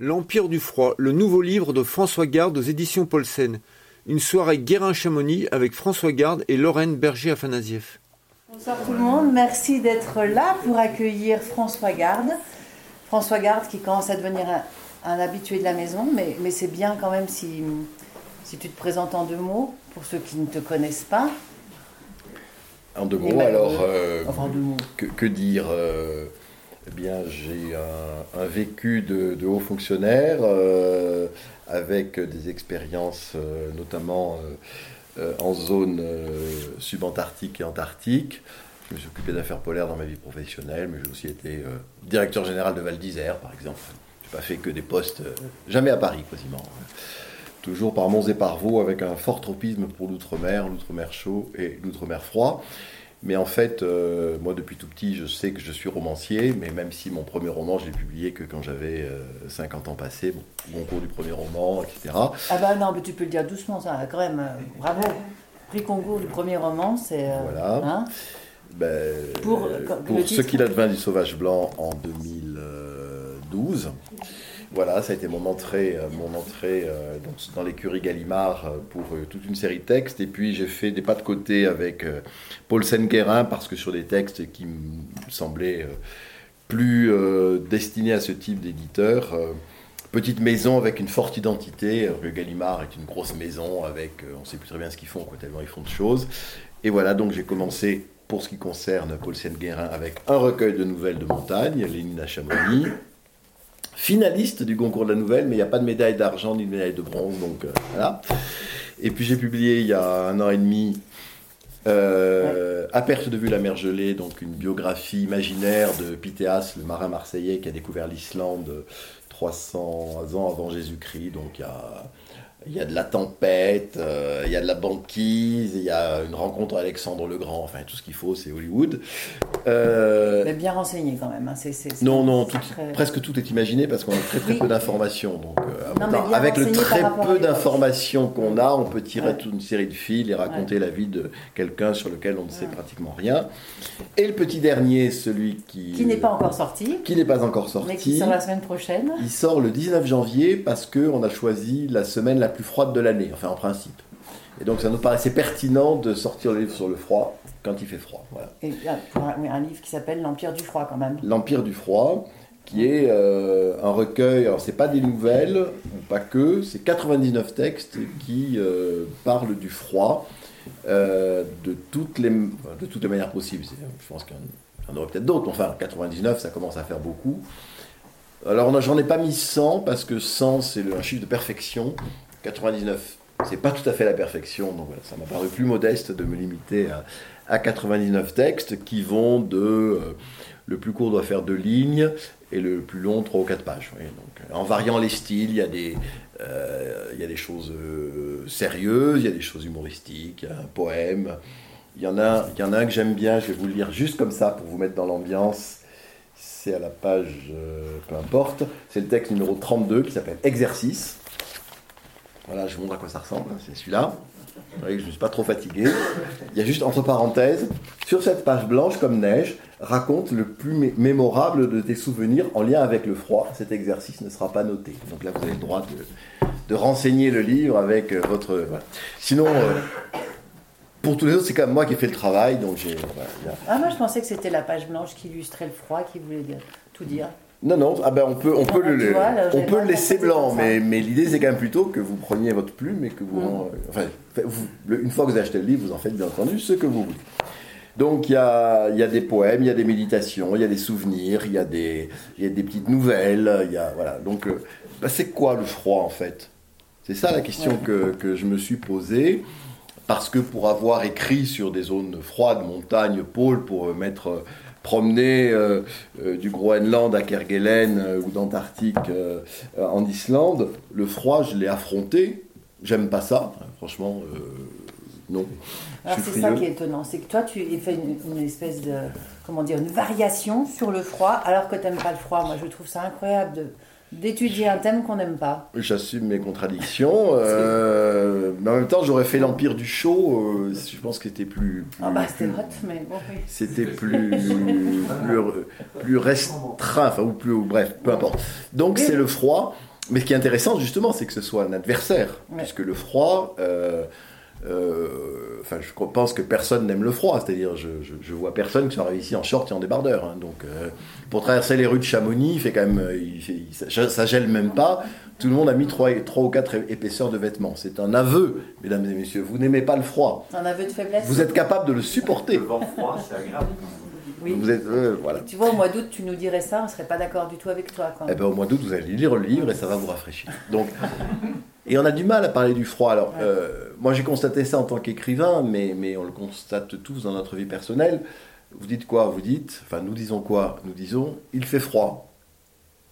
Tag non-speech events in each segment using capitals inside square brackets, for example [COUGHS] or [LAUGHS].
L'Empire du froid, le nouveau livre de François Garde aux éditions Paulsen. Une soirée Guérin-Chamonix avec François Garde et Lorraine Berger-Afanasieff. Bonsoir tout le monde, merci d'être là pour accueillir François Garde. François Garde qui commence à devenir un, habitué de la maison, mais, mais c'est bien quand même si, si tu te présentes en deux mots pour ceux qui ne te connaissent pas. En deux mots, alors, euh, Que, dire euh, eh bien, j'ai un, vécu de, haut fonctionnaire euh, avec des expériences notamment en zone subantarctique et antarctique. Je me suis occupé d'affaires polaires dans ma vie professionnelle, mais j'ai aussi été directeur général de Val d'Isère, par exemple. Je n'ai pas fait que des postes, jamais à Paris quasiment. Toujours par monts et par vaux, avec un fort tropisme pour l'outre-mer, l'outre-mer chaud et l'outre-mer froid. Mais en fait, euh, moi depuis tout petit, je sais que je suis romancier, mais même si mon premier roman, je l'ai publié que quand j'avais 50 euh, ans passés, bon, concours du premier roman, etc. Ah bah non, mais tu peux le dire doucement, ça, quand même, euh, bravo. Prix concours du premier roman, c'est... voilà. Hein ben, pour, pour ce qu'il advint du Sauvage Blanc en 2012. Voilà, ça a été mon entrée, euh, mon entrée euh, dans l'écurie Gallimard euh, pour toute une série de textes. Et puis j'ai fait des pas de côté avec Paul Senguerin parce que sur des textes qui me semblaient plus destinés à ce type d'éditeur. Petite maison avec une forte identité. Le Gallimard est une grosse maison avec, on ne sait plus très bien ce qu'ils font, quoi, tellement ils font de choses. Et voilà, donc j'ai commencé pour ce qui concerne Paul Senguerin avec un recueil de nouvelles de montagne, Lénine à Chamonix finaliste du concours de la nouvelle, mais il n'y a pas de médaille d'argent ni de médaille de bronze, donc euh, voilà. Et puis j'ai publié il y a un an et demi euh, À perte de vue la mer gelée, donc une biographie imaginaire de Pythéas, le marin marseillais qui a découvert l'Islande 300 ans avant Jésus-Christ, donc il y a il y a de la tempête, euh, il y a de la banquise, il y a une rencontre Alexandre le Grand, enfin tout ce qu'il faut, c'est Hollywood. Euh, Mais bien renseigné quand même. Hein. non, non, presque tout est imaginé parce qu'on a très très peu d'informations. Donc, euh, avec le très peu d'informations qu'on a, on peut tirer toute une série de fils et raconter la vie de quelqu'un sur lequel on ne sait pratiquement rien. Et le petit dernier, celui qui... Qui n'est pas encore sorti. Qui n'est pas encore sorti. Mais qui sort la semaine prochaine. Il sort le 19 janvier parce qu'on a choisi la semaine la plus froide de l'année, enfin en principe. Et donc ça nous paraissait pertinent de sortir le livre sur le froid quand il fait froid. Voilà. Et pour un, livre qui s'appelle L'Empire du froid quand même. L'Empire du froid, qui est euh, un recueil, alors c'est pas des nouvelles, ou pas que, c'est 99 textes qui euh, parlent du froid euh, de, toutes les, de toutes les manières possibles. Je pense qu'il y en aurait peut-être d'autres, enfin 99 ça commence à faire beaucoup. Alors j'en ai pas mis 100 parce que 100 c'est un chiffre de perfection. 99 c'est pas tout à fait la perfection, donc voilà, ça m'a paru plus modeste de me limiter à, 99 textes qui vont de le plus court doit faire deux lignes et le plus long 3 ou 4 pages. en variant les styles, il y a des, euh, choses euh, sérieuses, il y a des choses humoristiques, il y a un poème. Il y en a, il y en un que j'aime bien, je vais vous le lire juste comme ça pour vous mettre dans l'ambiance c'est à la page, euh, peu importe, c'est le texte numéro 32 qui s'appelle Exercice. Voilà, je vous montre à quoi ça ressemble, hein, c'est celui-là. Vous que je ne suis pas trop fatigué. Il y a juste entre parenthèses, sur cette page blanche comme neige, raconte le plus mémorable de tes souvenirs en lien avec le froid. Cet exercice ne sera pas noté. Donc là, vous avez le droit de, renseigner le livre avec euh, votre... Sinon, euh, pour tous les autres, c'est quand même moi qui ai fait le travail, donc j'ai. ah, moi je pensais que c'était la page blanche qui illustrait le froid, qui voulait tout dire. Non, non, ah ben on peut, on peut, le, on peut le laisser blanc, mais, mais l'idée c'est quand même plutôt que vous preniez votre plume et que vous, mm. enfin, une fois que vous avez acheté le livre, vous en faites bien entendu ce que vous voulez. Donc il y a, y a, des poèmes, il y a des méditations, il y a des souvenirs, il y, a des, y a des petites nouvelles, il y a, voilà. Donc euh, bah, c'est quoi le froid en fait? C'est ça la question que, que, je me suis posée parce que pour avoir écrit sur des zones froides, montagnes, pôles, pour mettre euh, promener euh, euh, du Groenland à Kerguelen ou d'Antarctique en Islande, le froid, je l'ai affronté. J'aime pas ça, franchement, non. Alors c'est ça qui est étonnant, c'est que toi tu fais une, espèce de, comment dire, une variation sur le froid, alors que tu n'aimes pas le froid. Moi je trouve ça incroyable de d'étudier un thème qu'on n'aime pas. J'assume mes contradictions, euh, [LAUGHS] mais en même temps, j'aurais fait l'Empire du Chaud. euh, je pense que c'était plus. Ah bah c'était hot, mais bon, oui. C'était plus, plus, plus restreint, enfin, ou plus, ou bref, peu importe. Donc c'est le froid. Mais ce qui est intéressant, justement, c'est que ce soit un adversaire, Ouais. puisque le froid, euh, euh, enfin, je pense que personne n'aime le froid, c'est-à-dire, je, je, je vois personne qui soit ici en short et en débardeur. hein. donc, euh, pour traverser les rues de Chamonix, il fait quand même, euh, il fait- il- ça, ça gèle même pas. Tout le monde a mis trois, trois ou quatre épaisseurs de vêtements. C'est un aveu, mesdames et messieurs. Vous n'aimez pas le froid. Un aveu de faiblesse. Vous êtes capable de le supporter. Le vent froid, c'est agréable. Oui. Vous êtes, euh, voilà. Tu vois, au mois d'août, tu nous dirais ça, on serait pas d'accord du tout avec toi. Eh ben, au mois d'août, vous allez lire le livre et ça va vous rafraîchir. Donc, et on a du mal à parler du froid. Alors, Ouais. euh, moi, j'ai constaté ça en tant qu'écrivain, mais, mais on le constate tous dans notre vie personnelle. Vous dites quoi? Vous dites, enfin, nous disons quoi? Nous disons, il fait froid.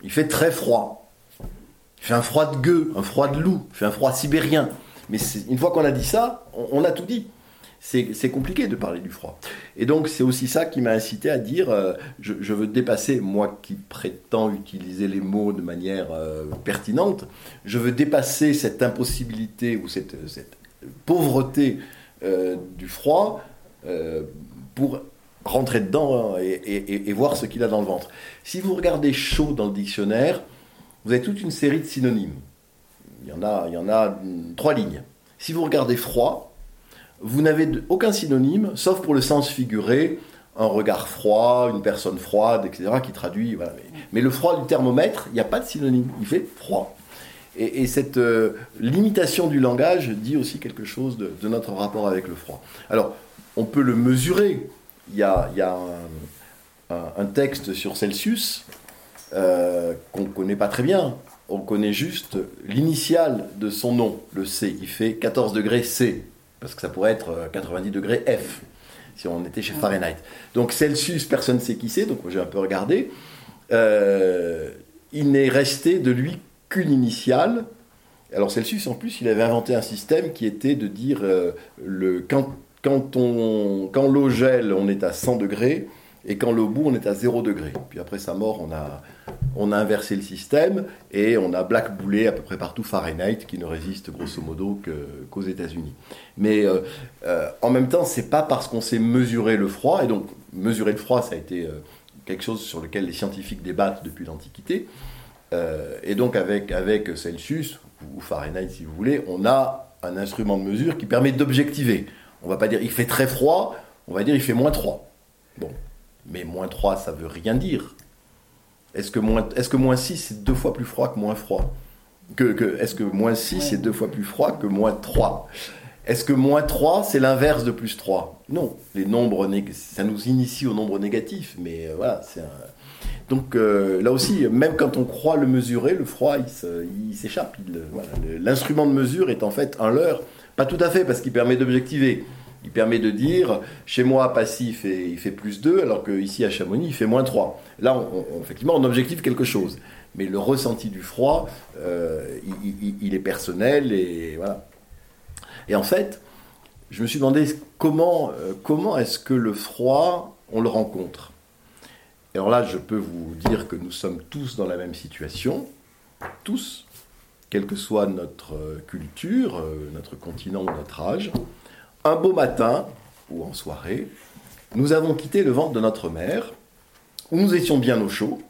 Il fait très froid. Il fait un froid de gueux, un froid de loup, il fait un froid sibérien. Mais une fois qu'on a dit ça, on, on a tout dit. C'est compliqué de parler du froid. Et donc, c'est aussi ça qui m'a incité à dire euh, je, veux dépasser, moi qui prétends utiliser les mots de manière euh, pertinente, je veux dépasser cette impossibilité ou cette, pauvreté euh, du froid pour rentrer dedans hein, et, et- voir ce qu'il a dans le ventre. Si vous regardez chaud dans le dictionnaire, vous avez toute une série de synonymes. Il y en a, il y en a hum, trois lignes. Si vous regardez froid, vous n'avez aucun synonyme, sauf pour le sens figuré, un regard froid, une personne froide, etc., qui traduit. Mais, le froid du thermomètre, il n'y a pas de synonyme, il fait froid. Et, et cette euh, limitation du langage dit aussi quelque chose de, notre rapport avec le froid. Alors, on peut le mesurer. Il y a, un texte sur Celsius euh, qu'on ne connaît pas très bien. On connaît juste l'initiale de son nom, le C. Il fait 14 degrés C, parce que ça pourrait être euh, 90 degrés F, si on était chez Fahrenheit. Donc Celsius, personne ne sait qui c'est, donc j'ai un peu regardé. Euh, il n'est resté de lui qu'une initiale. Alors Celsius, en plus, il avait inventé un système qui était de dire euh, le, quand, quand, on- quand l'eau gèle, on est à 100 degrés, et quand l'eau bout, on est à 0 degré. Puis après sa mort, on a, inversé le système, et on a blackboulé à peu près partout Fahrenheit, qui ne résiste grosso modo qu'aux États-Unis. Mais euh, euh, en même temps, c'est pas parce qu'on sait mesurer le froid, et donc mesurer le froid, ça a été euh, quelque chose sur lequel les scientifiques débattent depuis l'Antiquité. Et donc avec, avec Celsius, ou Fahrenheit si vous voulez, on a un instrument de mesure qui permet d'objectiver. On va pas dire il fait très froid, on va dire il fait moins 3. Bon, mais moins 3 ça veut rien dire. Est-ce que moins, que moins 6 c'est deux fois plus froid que moins froid? Que, que- Est-ce que moins 6 c'est deux fois plus froid que moins 3 Est-ce que moins 3 c'est l'inverse de plus 3 Non, les nombres ça nous initie au nombre négatif, mais euh, voilà, c'est un, donc euh, là aussi, même quand on croit le mesurer, le froid, il s'échappe. Voilà, L'instrument de mesure est en fait un leurre. Pas tout à fait, parce qu'il permet d'objectiver. Il permet de dire, chez moi, Passy, il fait, plus 2, alors qu'ici, à Chamonix, il fait moins 3. Là, on, effectivement, on objective quelque chose. Mais le ressenti du froid, euh, il, est personnel, et voilà. Et en fait, je me suis demandé comment, euh, comment est-ce que le froid, on le rencontre alors là, je peux vous dire que nous sommes tous dans la même situation, tous, quelle que soit notre euh, culture, notre continent ou notre âge. Un beau matin, ou en soirée, nous avons quitté le ventre de notre mère, où nous étions bien au chaud,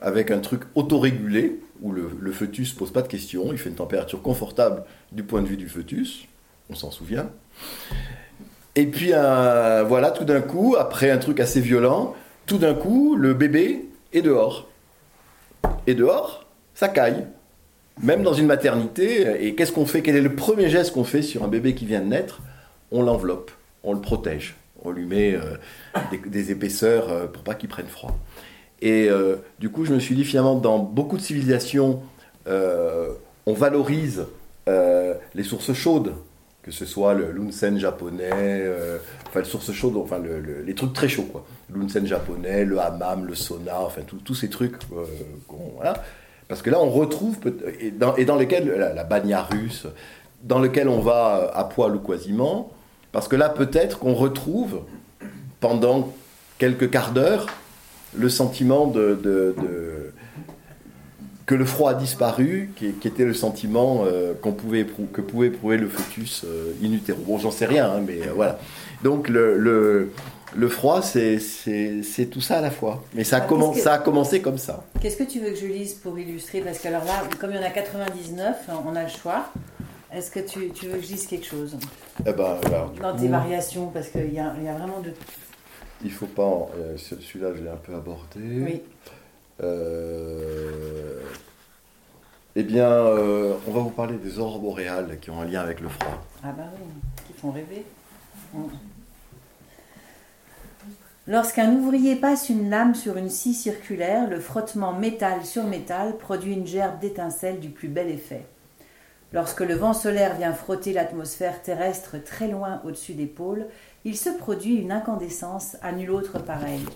avec un truc autorégulé, où le, le fœtus pose pas de questions, il fait une température confortable du point de vue du fœtus, on s'en souvient. Et puis, euh, voilà, tout d'un coup, après un truc assez violent, tout d'un coup, le bébé est dehors. Et dehors, ça caille. Même dans une maternité. Et qu'est-ce qu'on fait? Quel est le premier geste qu'on fait sur un bébé qui vient de naître? On l'enveloppe, on le protège. On lui met euh, des, épaisseurs euh, pour pas qu'il prenne froid. Et euh, du coup, je me suis dit finalement, dans beaucoup de civilisations, on valorise les sources chaudes, que ce soit le l'unsen japonais, enfin les sources chaudes, enfin le- le- les trucs très chauds quoi. L'unsen japonais, le hammam, le sauna, enfin tous ces trucs. Parce que là, on retrouve, et dans, lesquels, la, la banya russe, dans lequel on va à poil ou quasiment, parce que là, peut-être qu'on retrouve, pendant quelques quarts d'heure, le sentiment de, de, de- que le froid a disparu, qui, qui était le sentiment euh, qu'on pouvait que pouvait éprouver le fœtus euh, in utero. Bon, j'en sais rien, hein, mais euh, voilà. Donc le, le, le froid, c'est- tout ça à la fois. Mais ça a, Ah, commen- qu'est-ce que- ça a commencé comme ça. Qu'est-ce que tu veux que je lise pour illustrer? Parce que alors là, comme il y en a 99, on a le choix. Est-ce que tu, tu veux que je lise quelque chose Eh ben, alors, du Dans coup, tes variations Parce qu'il y a, il y a vraiment de... il faut pas. en- euh, ce- Celui-là, je l'ai un peu abordé. Oui. Euh, eh bien, euh, on va vous parler des aurores boréales qui ont un lien avec le froid. Ah bah oui, qui font rêver. Lorsqu'un ouvrier passe une lame sur une scie circulaire, le frottement métal sur métal produit une gerbe d'étincelles du plus bel effet. Lorsque le vent solaire vient frotter l'atmosphère terrestre très loin au-dessus des pôles, il se produit une incandescence à nul autre pareille,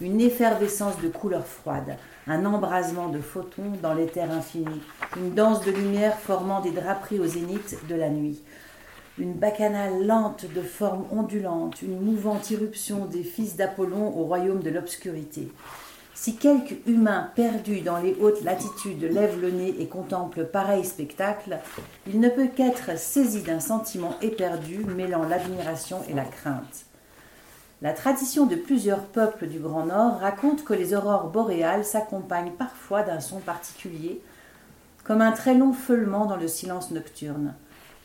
une effervescence de couleurs froides, un embrasement de photons dans l'éther infini, une danse de lumière formant des draperies au zénith de la nuit, une bacchanale lente de forme ondulante, une mouvante irruption des fils d'Apollon au royaume de l'obscurité. Si quelque humain perdu dans les hautes latitudes lève le nez et contemple pareil spectacle, il ne peut qu'être saisi d'un sentiment éperdu mêlant l'admiration et la crainte. La tradition de plusieurs peuples du Grand Nord raconte que les aurores boréales s'accompagnent parfois d'un son particulier, comme un très long feulement dans le silence nocturne.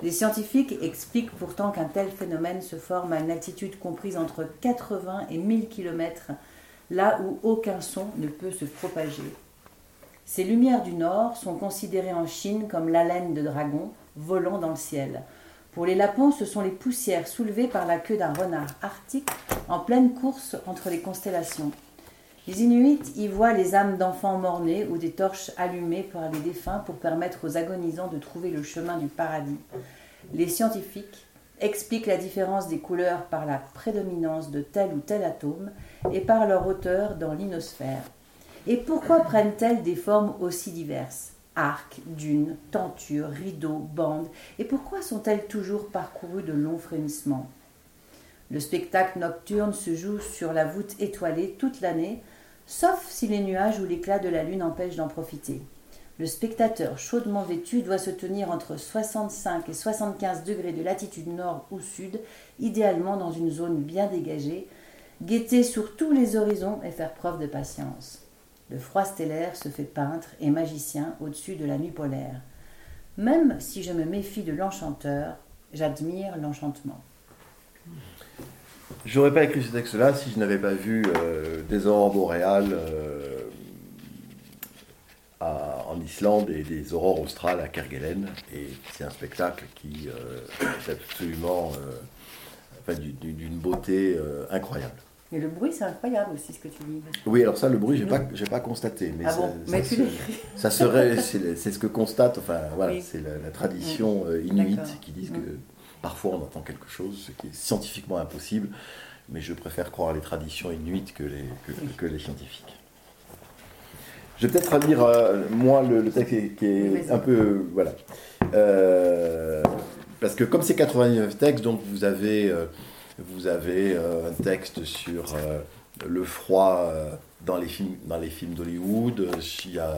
Les scientifiques expliquent pourtant qu'un tel phénomène se forme à une altitude comprise entre 80 et 1000 km, là où aucun son ne peut se propager. Ces lumières du nord sont considérées en Chine comme l'haleine de dragon volant dans le ciel. Pour les Lapons, ce sont les poussières soulevées par la queue d'un renard arctique en pleine course entre les constellations. Les Inuits y voient les âmes d'enfants morts-nés ou des torches allumées par les défunts pour permettre aux agonisants de trouver le chemin du paradis. Les scientifiques expliquent la différence des couleurs par la prédominance de tel ou tel atome et par leur hauteur dans l'inosphère. Et pourquoi prennent-elles des formes aussi diverses? Arcs, dunes, tentures, rideaux, bandes Et pourquoi sont-elles toujours parcourues de longs frémissements? Le spectacle nocturne se joue sur la voûte étoilée toute l'année, sauf si les nuages ou l'éclat de la lune empêchent d'en profiter. Le spectateur chaudement vêtu doit se tenir entre 65 et 75 degrés de latitude nord ou sud, idéalement dans une zone bien dégagée, guetter sur tous les horizons et faire preuve de patience. Le froid stellaire se fait peintre et magicien au-dessus de la nuit polaire. Même si je me méfie de l'enchanteur, j'admire l'enchantement. J'aurais pas écrit ce texte-là si je n'avais pas vu euh, des aurores boréales euh, en Islande et des aurores australes à Kerguelen. Et c'est un spectacle qui euh, est absolument enfin, du- du- d'une beauté euh, incroyable. Et le bruit, c'est incroyable aussi ce que tu dis. Oui, alors ça, le bruit, j'ai pas, j'ai pas constaté, mais ah ça, bon ça Mais tu [LAUGHS] ça serait, [LAUGHS] c'est ce que constate, enfin voilà, Oui. c'est la, la tradition euh, inuite qui disent Mm. que parfois on entend quelque chose, ce qui est scientifiquement impossible, mais je préfère croire les traditions inuites que les, que, que les scientifiques. Je vais peut-être lire, euh, moi, le, le texte qui est, qui un peu. Voilà. Euh, parce que comme c'est 99 textes, donc vous avez, euh, vous avez euh, un texte sur euh, le froid dans les films, dans les films d'Hollywood. Il y a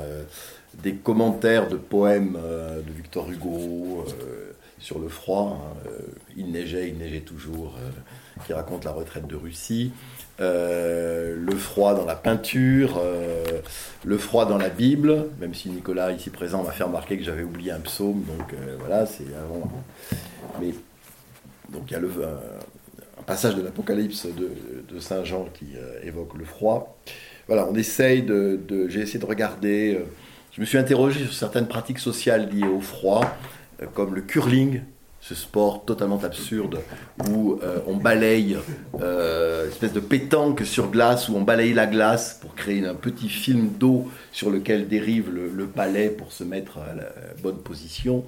des commentaires de poèmes de Victor Hugo sur le froid. hein, il neigeait, il neigeait toujours, qui raconte la retraite de Russie. Euh, le froid dans la peinture, euh, le froid dans la Bible, même si Nicolas ici présent m'a fait remarquer que j'avais oublié un psaume, donc euh, voilà, c'est avant. Mais donc il y a le, un, passage de l'Apocalypse de, Saint Jean qui évoque le froid. Voilà, on essaye de, j'ai essayé de regarder. je me suis interrogé sur certaines pratiques sociales liées au froid, comme le curling, ce sport totalement absurde où euh, on balaye, euh, espèce de pétanque sur glace, où on balaye la glace pour créer un petit film d'eau sur lequel dérive le, le palais pour se mettre à la bonne position.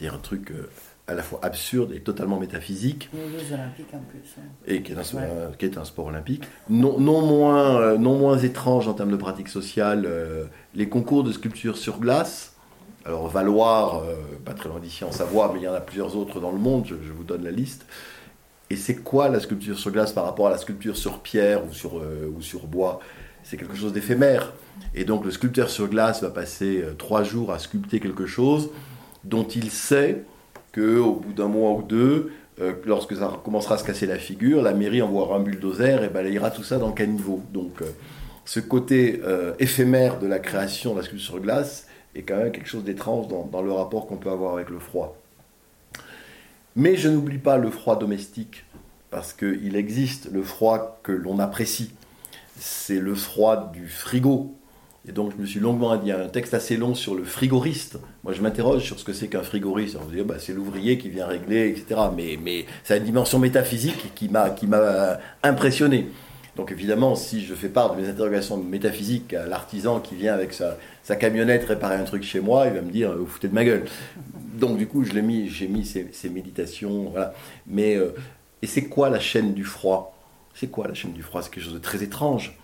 C'est un truc euh, à la fois absurde et totalement métaphysique Les Jeux Olympiques en plus. hein. et qui est un, Ouais. un- qui est un sport olympique. Non, non moins, euh, non moins étrange en termes de pratique sociale, les concours de sculpture sur glace. Alors Valoir, euh, pas très loin d'ici en Savoie, mais il y en a plusieurs autres dans le monde, je, vous donne la liste. Et c'est quoi la sculpture sur glace par rapport à la sculpture sur pierre ou sur, euh, ou sur bois? C'est quelque chose d'éphémère. Et donc le sculpteur sur glace va passer euh, trois jours à sculpter quelque chose dont il sait qu'au bout d'un mois ou deux, lorsque ça commencera à se casser la figure, la mairie envoiera un bulldozer et balayera tout ça dans le caniveau. Donc ce côté éphémère de la création de la sculpture sur glace est quand même quelque chose d'étrange dans, dans le rapport qu'on peut avoir avec le froid. Mais je n'oublie pas le froid domestique, parce qu'il existe le froid que l'on apprécie. C'est le froid du frigo, et donc, je me suis longuement dit, un texte assez long sur le frigoriste. Moi, je m'interroge sur ce que c'est qu'un frigoriste. On se dit, bah, c'est l'ouvrier qui vient régler, etc. Mais, mais a une dimension métaphysique qui m'a impressionné. Donc, évidemment, si je fais part de mes interrogations métaphysiques à l'artisan qui vient avec sa, camionnette réparer un truc chez moi, il va me dire, vous foutez de ma gueule. Donc, du coup, mis, j'ai mis ces, méditations. Mais, euh, et c'est quoi la chaîne du froid? C'est quoi la chaîne du froid? C'est quelque chose de très étrange.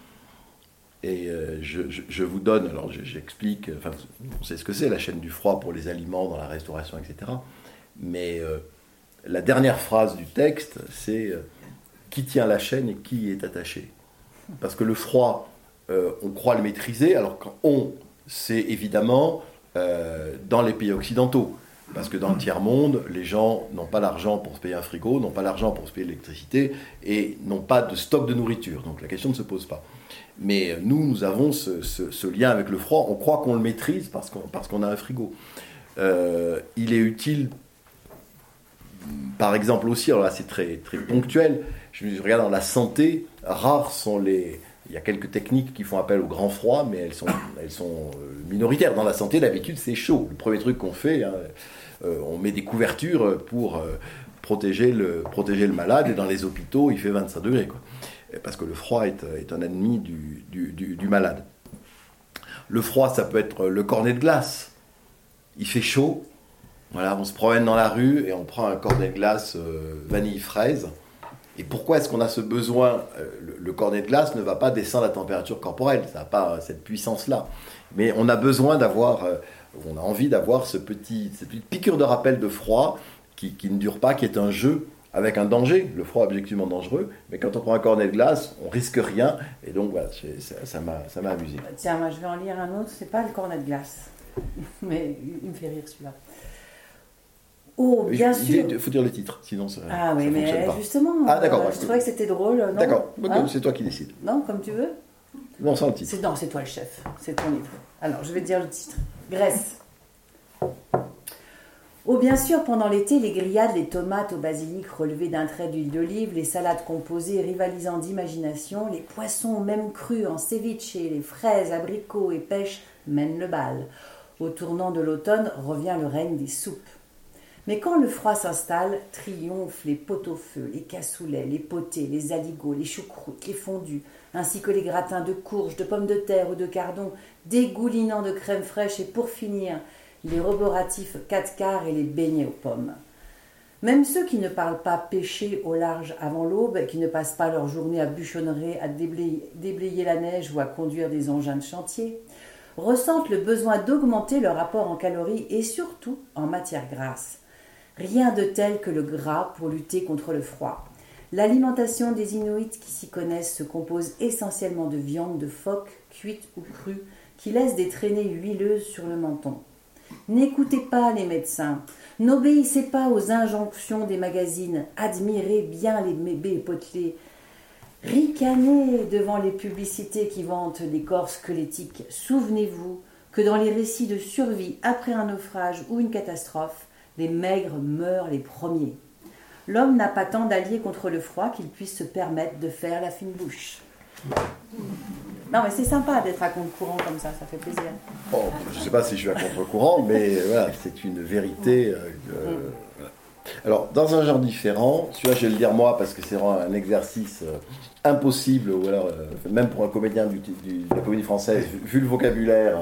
Et euh, je, vous donne, alors j'explique, enfin, on sait ce que c'est la chaîne du froid pour les aliments dans la restauration, etc. Mais euh, la dernière phrase du texte, c'est euh, qui tient la chaîne et qui est attaché. Parce que le froid, on croit le maîtriser, alors qu'on, c'est évidemment dans les pays occidentaux. Parce que dans le tiers-monde, les gens n'ont pas l'argent pour se payer un frigo, n'ont pas l'argent pour se payer l'électricité et n'ont pas de stock de nourriture. Donc la question ne se pose pas. Mais nous, nous avons ce, lien avec le froid. On croit qu'on le maîtrise parce qu'on a un frigo. Euh, il est utile, par exemple aussi, alors là c'est très, très ponctuel, je regarde dans la santé, rares sont les... Il y a quelques techniques qui font appel au grand froid, mais elles sont, [COUGHS] elles sont euh, minoritaires. Dans la santé, d'habitude, c'est chaud. Le premier truc qu'on fait, hein, euh, on met des couvertures pour protéger, le, protéger le malade, et dans les hôpitaux, il fait 25 degrés. Quoi parce que le froid est, un ennemi du, malade. Le froid, ça peut être le cornet de glace. Il fait chaud, voilà, on se promène dans la rue et on prend un cornet de glace euh, vanille-fraise. Et pourquoi est-ce qu'on a ce besoin euh, le, cornet de glace ne va pas descendre la température corporelle, ça n'a pas cette puissance-là. Mais on a besoin d'avoir, euh, on a envie d'avoir ce petit, cette petite piqûre de rappel de froid qui, qui, ne dure pas, qui est un jeu avec un danger, le froid objectivement dangereux, mais quand on prend un cornet de glace, on risque rien, et donc voilà, ça m'a amusé. Tiens, moi je vais en lire un autre, c'est pas le cornet de glace, [LAUGHS] mais il me fait rire celui-là. Oh, bien sûr. Il faut dire le titre, sinon ça. Ah oui, mais justement. Ah d'accord. Euh, je trouvais que c'était drôle. D'accord, hein? c'est toi qui décides. Non, comme tu veux. Non, le titre. Non, c'est toi le chef, c'est ton livre. Alors, je vais dire le titre. Grèce. Oh, bien sûr, pendant l'été, les grillades, les tomates au basilic relevées d'un trait d'huile d'olive, les salades composées rivalisant d'imagination, les poissons même crus en ceviche, les fraises, abricots et pêches mènent le bal. Au tournant de l'automne revient le règne des soupes. Mais quand le froid s'installe, triomphent les pot-au-feu, les cassoulets, les potés, les aligots, les choucroutes, les fondus, ainsi que les gratins de courges, de pommes de terre ou de cardon, dégoulinant de crème fraîche et pour finir, les roboratifs 4 quarts et les beignets aux pommes. Même ceux qui ne parlent pas pêcher au large avant l'aube, qui ne passent pas leur journée à bûchonnerer, à déblayer, la neige ou à conduire des engins de chantier, ressentent le besoin d'augmenter leur apport en calories et surtout en matière grasse. Rien de tel que le gras pour lutter contre le froid. L'alimentation des Inuits qui s'y connaissent se compose essentiellement de viande de phoque, cuite ou crue, qui laisse des traînées huileuses sur le menton. N'écoutez pas les médecins. N'obéissez pas aux injonctions des magazines. Admirez bien les bébés potelés. Ricanez devant les publicités qui vantent les corps squelettiques. Souvenez-vous que dans les récits de survie après un naufrage ou une catastrophe, les maigres meurent les premiers. L'homme n'a pas tant d'alliés contre le froid qu'il puisse se permettre de faire la fine bouche. Non, mais c'est sympa d'être à contre-courant comme ça, ça fait plaisir. je ne sais pas si je suis à contre-courant, mais [LAUGHS] voilà, c'est une vérité. Euh, mm. Alors, dans un genre différent, celui-là, je vais le dire moi parce que c'est vraiment un exercice euh, impossible, ou alors, euh, même pour un comédien du, de la comédie française, vu le vocabulaire.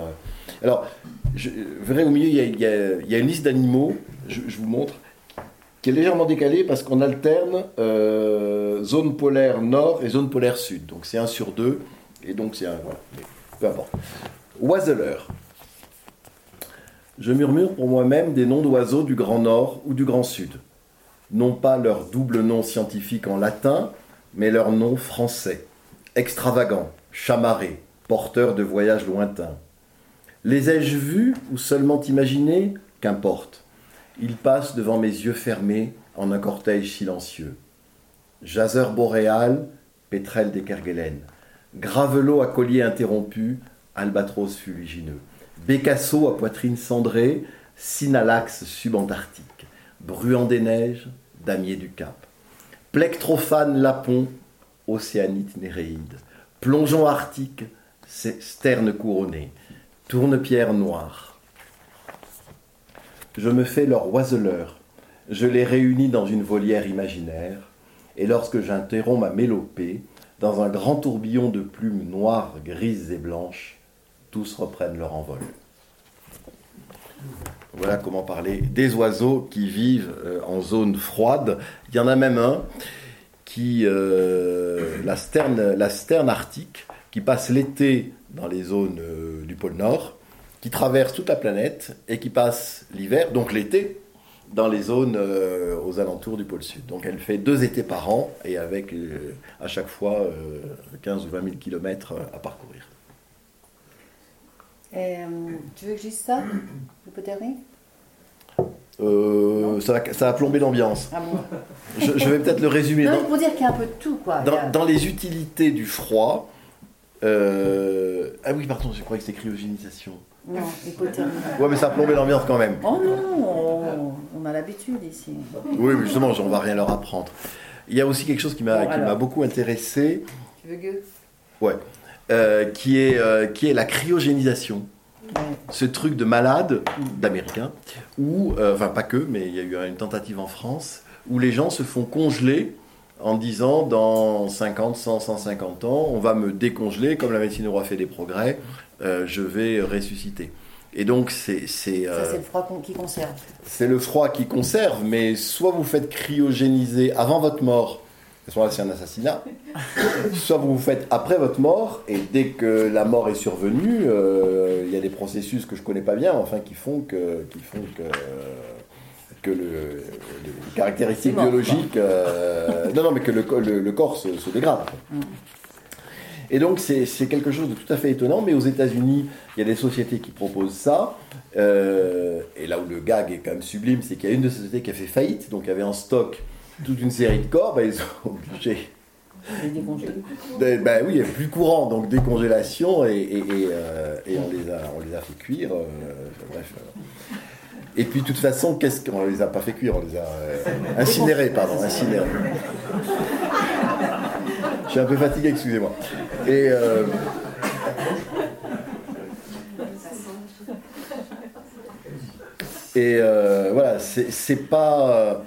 Alors, je, verrez au milieu, il y a, une liste d'animaux, je, vous montre, qui est légèrement décalée parce qu'on alterne zone polaire nord et zone polaire sud. Donc, c'est un sur deux. Et donc c'est un. Voilà, peu importe. Oiseleur. Je murmure pour moi-même des noms d'oiseaux du Grand Nord ou du Grand Sud. Non pas leur double nom scientifique en latin, mais leur nom français. Extravagant, chamarrés, porteurs de voyages lointains. Les ai-je vus ou seulement imaginés Qu'importe. Ils passent devant mes yeux fermés en un cortège silencieux. Jaseur boréal, pétrel des Kerguelen. Gravelot à collier interrompu, albatros fuligineux. Bécasso à poitrine cendrée, synalax subantarctique. Bruant des neiges, damier du Cap. Plectrophane lapon, océanite néréide. Plongeon arctique, sterne couronné. Tourne-pierre noire. Je me fais leur oiseleur. Je les réunis dans une volière imaginaire. Et lorsque j'interromps ma mélopée, dans un grand tourbillon de plumes noires, grises et blanches, tous reprennent leur envol. Voilà comment parler des oiseaux qui vivent euh, en zone froide. Il y en a même un qui, euh, la, sterne, la sterne arctique, qui passe l'été dans les zones euh, du pôle Nord, qui traverse toute la planète et qui passe l'hiver, donc l'été, dans les zones aux alentours du pôle Sud. Donc elle fait deux étés par an et avec à chaque fois 15 ou 20 000 kilomètres à parcourir. Et, tu veux que je dise ça Le euh, ça, va, ça, plomber l'ambiance. Ah je, vais peut-être le résumer. Non, pour dire qu'il y a un peu de tout, quoi. Dans, les utilités du froid. Euh, ah oui, pardon, je croyais que c'était cryogénisation. Non, hypothermie. Ouais, mais ça a plombé l'ambiance quand même. Oh non, on, a l'habitude ici. Oui, mais justement, on va rien leur apprendre. Il y a aussi quelque chose qui m'a beaucoup intéressé. Tu veux gueux? Ouais. Euh, qui, est, qui est la cryogénisation ce truc de malade d'américains, ou, euh, enfin pas que, mais il y a eu une tentative en France, où les gens se font congeler en disant dans 50, 100, 150 ans, on va me décongeler, comme la médecine aura fait des progrès, euh, je vais ressusciter. Et donc c'est... C'est euh, le froid qui conserve. C'est le froid qui conserve, mais soit vous faites cryogéniser avant votre mort, soit c'est un assassinat, [LAUGHS] soit vous vous faites après votre mort, et dès que la mort est survenue, euh, il y a des processus que je connais pas bien, enfin, qui font que, qui font que, que le, les caractéristiques biologiques, euh, non, non, mais que le, le, corps se, dégrade. Mm. Et donc c'est quelque chose de tout à fait étonnant, mais aux États-Unis, il y a des sociétés qui proposent ça. Euh, et là où le gag est quand même sublime, c'est qu'il y a une de ces sociétés qui a fait faillite, donc il y avait en stock toute une série de corps, ben, ils sont [LAUGHS] obligés. Ben, oui, il est plus courant, donc décongélation et, et, euh, et, on, les a, on les a fait cuire. Euh, bref. Et puis, de toute façon, qu'est-ce qu'on les a pas fait cuire On les a euh, incinérés, pardon, incinérés. Je suis un peu fatigué, excusez-moi. Et. Et voilà, c'est pas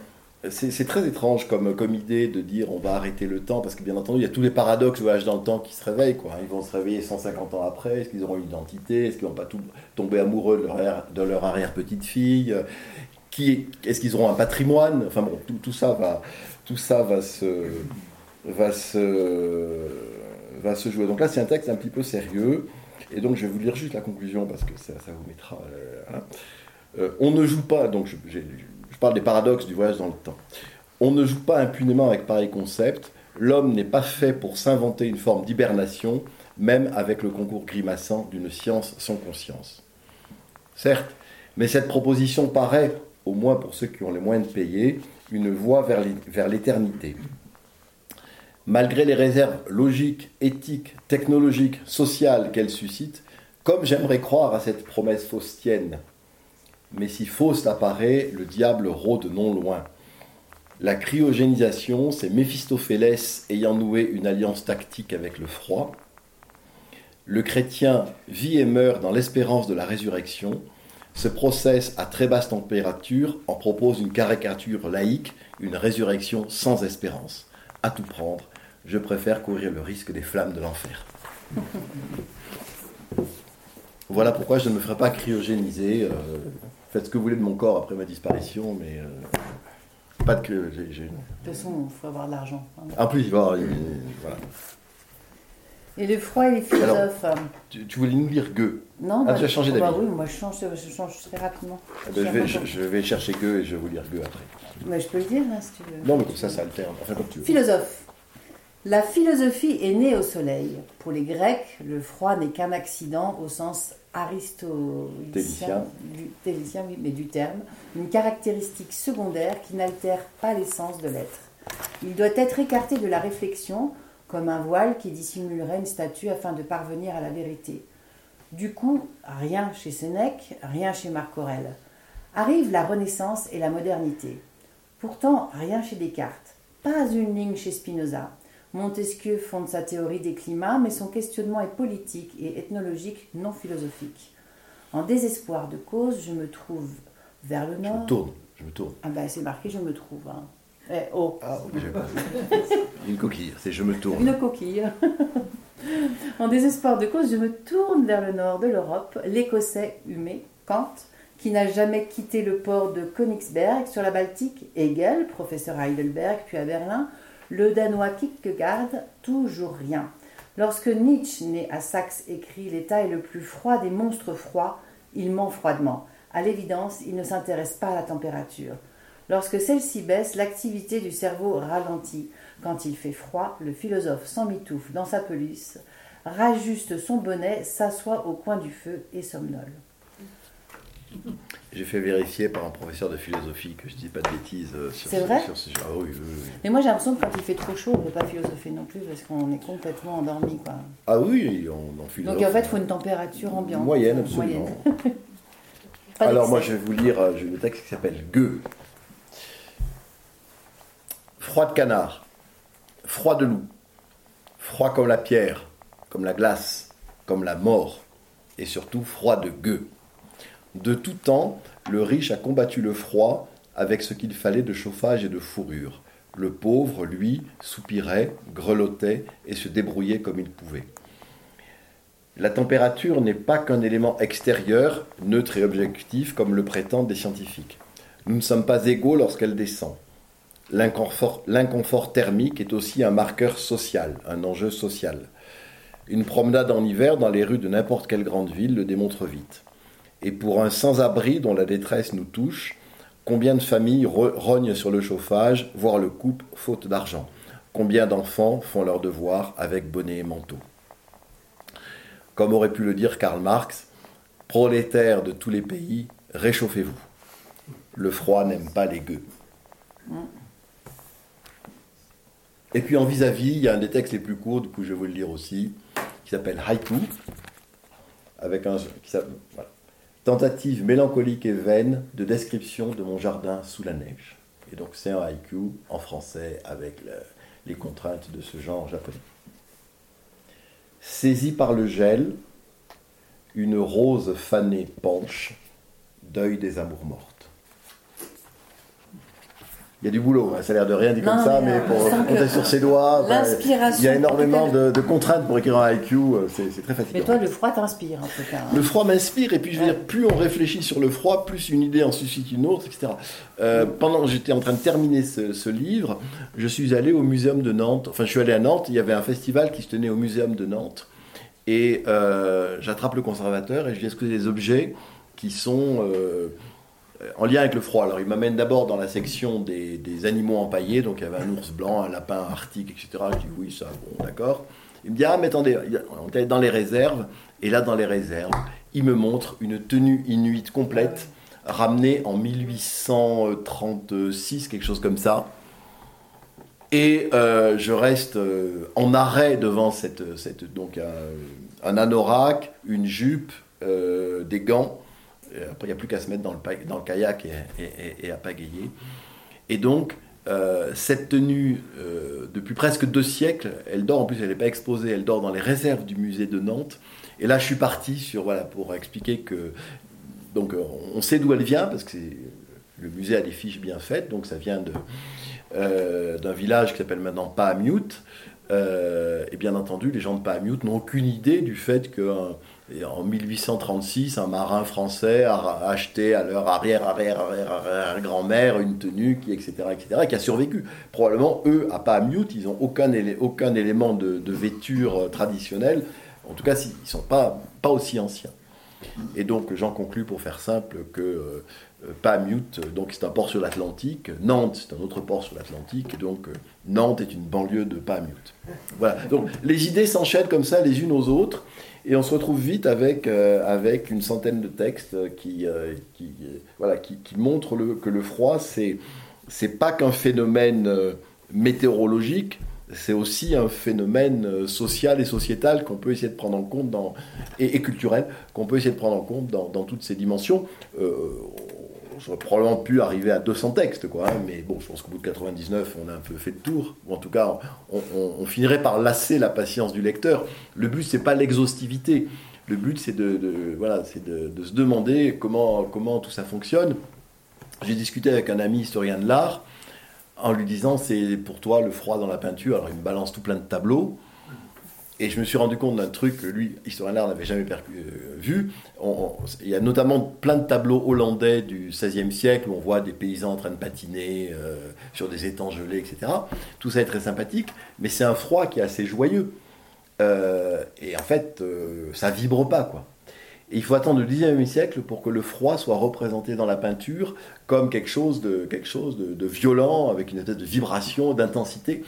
c'est très étrange comme, idée de dire on va arrêter le temps, parce que bien entendu, il y a tous les paradoxes voyage dans le temps qui se réveillent. Quoi. Ils vont se réveiller 150 ans après, est-ce qu'ils auront une identité, est-ce qu'ils vont pas tomber amoureux de leur, arrière-petite-fille, est-ce qu'ils auront un patrimoine, enfin bon, tout, ça, va, tout ça va se, jouer. Donc là, c'est un texte un petit peu sérieux, et donc je vais vous lire juste la conclusion, parce que ça, vous mettra... Euh, hein. euh, on ne joue pas, donc j'ai des paradoxes du voyage dans le temps. On ne joue pas impunément avec pareil concept. L'homme n'est pas fait pour s'inventer une forme d'hibernation, même avec le concours grimaçant d'une science sans conscience. Certes, mais cette proposition paraît, au moins pour ceux qui ont les moyens de payer, une voie vers l'éternité. Malgré les réserves logiques, éthiques, technologiques, sociales qu'elle suscite, comme j'aimerais croire à cette promesse faustienne mais si fausse apparaît, le diable rôde non loin. La cryogénisation, c'est Méphistophélès ayant noué une alliance tactique avec le froid. Le chrétien vit et meurt dans l'espérance de la résurrection. Ce process à très basse température en propose une caricature laïque, une résurrection sans espérance. À tout prendre, je préfère courir le risque des flammes de l'enfer. [LAUGHS] Voilà pourquoi je ne me ferai pas cryogéniser. Euh, faites ce que vous voulez de mon corps après ma disparition, mais euh, pas de que j'ai. De toute façon, il faut avoir de l'argent. Hein. En plus, il va voilà. Et le froid et les philosophes. tu, voulais nous lire Gueux Non, ah, bah, tu as changé bah d'avis. oui, moi je change, je change très rapidement. Ah ben, je, vais, je, vais, chercher Gueux et je vais vous lire Gueux après. Mais je peux le dire, hein, si tu veux. Non, mais comme ça, ça alterne. Enfin, comme tu veux. Philosophe. La philosophie est née au soleil. Pour les Grecs, le froid n'est qu'un accident au sens aristotélicien, oui, mais du terme, une caractéristique secondaire qui n'altère pas l'essence de l'être. Il doit être écarté de la réflexion comme un voile qui dissimulerait une statue afin de parvenir à la vérité. Du coup, rien chez Sénèque, rien chez Marc Aurèle. Arrive la Renaissance et la modernité. Pourtant, rien chez Descartes, pas une ligne chez Spinoza. Montesquieu fonde sa théorie des climats, mais son questionnement est politique et ethnologique, non philosophique. En désespoir de cause, je me trouve vers le nord. Je me tourne, je me tourne. Ah ben c'est marqué je me trouve. Hein. Eh, oh. Ah, pas Une coquille, c'est je me tourne. Une coquille. [LAUGHS] en désespoir de cause, je me tourne vers le nord de l'Europe, l'Écossais Humé, Kant, qui n'a jamais quitté le port de Königsberg sur la Baltique, Hegel, professeur à Heidelberg puis à Berlin, le Danois Kierkegaard, toujours rien. Lorsque Nietzsche, né à Saxe, écrit L'État est le plus froid des monstres froids, il ment froidement. À l'évidence, il ne s'intéresse pas à la température. Lorsque celle-ci baisse, l'activité du cerveau ralentit. Quand il fait froid, le philosophe s'emmitoufle dans sa peluche, rajuste son bonnet, s'assoit au coin du feu et somnole. J'ai fait vérifier par un professeur de philosophie que je dis pas de bêtises euh, sur, ce, vrai sur ce genre. Ah oui, oui, oui. Mais moi j'ai l'impression que quand il fait trop chaud, on ne peut pas philosopher non plus parce qu'on est complètement endormi. Quoi. Ah oui, on en philosophe. Donc en fait, il faut une température ambiante. Moyenne, absolument. [LAUGHS] Alors moi je vais vous lire euh, le texte qui s'appelle Gueux. Froid de canard, froid de loup, froid comme la pierre, comme la glace, comme la mort, et surtout froid de gueux. De tout temps, le riche a combattu le froid avec ce qu'il fallait de chauffage et de fourrure. Le pauvre, lui, soupirait, grelottait et se débrouillait comme il pouvait. La température n'est pas qu'un élément extérieur, neutre et objectif, comme le prétendent des scientifiques. Nous ne sommes pas égaux lorsqu'elle descend. L'inconfort thermique est aussi un marqueur social, un enjeu social. Une promenade en hiver dans les rues de n'importe quelle grande ville le démontre vite. Et pour un sans-abri dont la détresse nous touche, combien de familles rognent sur le chauffage, voire le coupent, faute d'argent? Combien d'enfants font leurs devoirs avec bonnet et manteau? Comme aurait pu le dire Karl Marx, prolétaires de tous les pays, réchauffez-vous. Le froid n'aime pas les gueux. Et puis en vis-à-vis, il y a un des textes les plus courts, du coup je vais vous le lire aussi, qui s'appelle Haiku, avec un, voilà, Tentative mélancolique et vaine de description de mon jardin sous la neige. Et donc c'est un haïku en français avec les contraintes de ce genre japonais. Saisie par le gel, une rose fanée penche, deuil des amours mortes. Il y a du boulot, hein. ça a l'air de rien dit comme ça, mais, pour compter sur ses doigts, il y a énormément de, contraintes pour écrire un IQ, euh, c'est très fatigant. Mais toi, le froid t'inspire en tout cas. Hein. Le froid m'inspire, et puis je veux dire, plus on réfléchit sur le froid, plus une idée en suscite une autre, etc. Euh, pendant que j'étais en train de terminer ce, livre, je suis allé au Muséum de Nantes, enfin je suis allé à Nantes, il y avait un festival qui se tenait au Muséum de Nantes, et euh, j'attrape le conservateur et je dis est-ce que des objets qui sont euh, en lien avec le froid. Alors il m'amène d'abord dans la section des, animaux empaillés, donc il y avait un ours blanc, un lapin arctique, etc. Je dis oui, ça, bon, d'accord. Il me dit ah mais attendez, on est dans les réserves, et là dans les réserves, il me montre une tenue inuite complète, ramenée en 1836, quelque chose comme ça. Et euh, je reste euh, en arrêt devant cette, donc un, anorak, une jupe, des gants euh, après, il n'y a plus qu'à se mettre dans le, kayak et, à pagayer. Et donc, euh, cette tenue, euh, depuis presque deux siècles, elle dort, en plus elle n'est pas exposée, elle dort dans les réserves du musée de Nantes. Et là, je suis parti sur, voilà, pour expliquer que. Donc, on sait d'où elle vient, parce que le musée a des fiches bien faites, donc ça vient d'un village qui s'appelle maintenant Pahamute. et bien entendu, les gens de Pahamute n'ont aucune idée du fait qu'un et en 1836, un marin français a acheté à leur arrière, arrière, arrière, grand-mère une tenue, qui, etc., etc., qui a survécu. Probablement, eux, à Pahamute, ils n'ont aucun, élément de, de, vêture euh, traditionnelle. En tout cas, ils ne sont pas, aussi anciens. Et donc, j'en conclus, pour faire simple, que euh, Pamute, donc c'est un port sur l'Atlantique. Nantes, c'est un autre port sur l'Atlantique. Donc, Nantes est une banlieue de Pamute. Voilà. Donc, les idées s'enchaînent comme ça, les unes aux autres. Et on se retrouve vite avec, avec une centaine de textes qui, qui voilà, qui, montrent le, que le froid, c'est, c'est pas qu'un phénomène météorologique, c'est aussi un phénomène euh, social et sociétal qu'on peut essayer de prendre en compte dans, et, culturel qu'on peut essayer de prendre en compte dans, toutes ces dimensions. Euh, J'aurais probablement pu arriver à 200 textes, quoi, hein, mais bon, je pense qu'au bout de 99, on a un peu fait le tour. Ou en tout cas, on, finirait par lasser la patience du lecteur. Le but, c'est pas l'exhaustivité. Le but, c'est de, voilà, de, se demander comment, comment tout ça fonctionne. J'ai discuté avec un ami historien de l'art en lui disant c'est pour toi le froid dans la peinture. Alors il me balance tout plein de tableaux. Et je me suis rendu compte d'un truc que lui, historien d'art, n'avait jamais euh, vu. il y a notamment plein de tableaux hollandais du XVIe siècle où on voit des paysans en train de patiner euh, sur des étangs gelés, etc. Tout ça est très sympathique, mais c'est un froid qui est assez joyeux. Euh, et en fait, ça vibre pas, quoi il faut attendre le XIXe siècle pour que le froid soit représenté dans la peinture comme quelque chose de, de, violent, avec une espèce de vibration, d'intensité.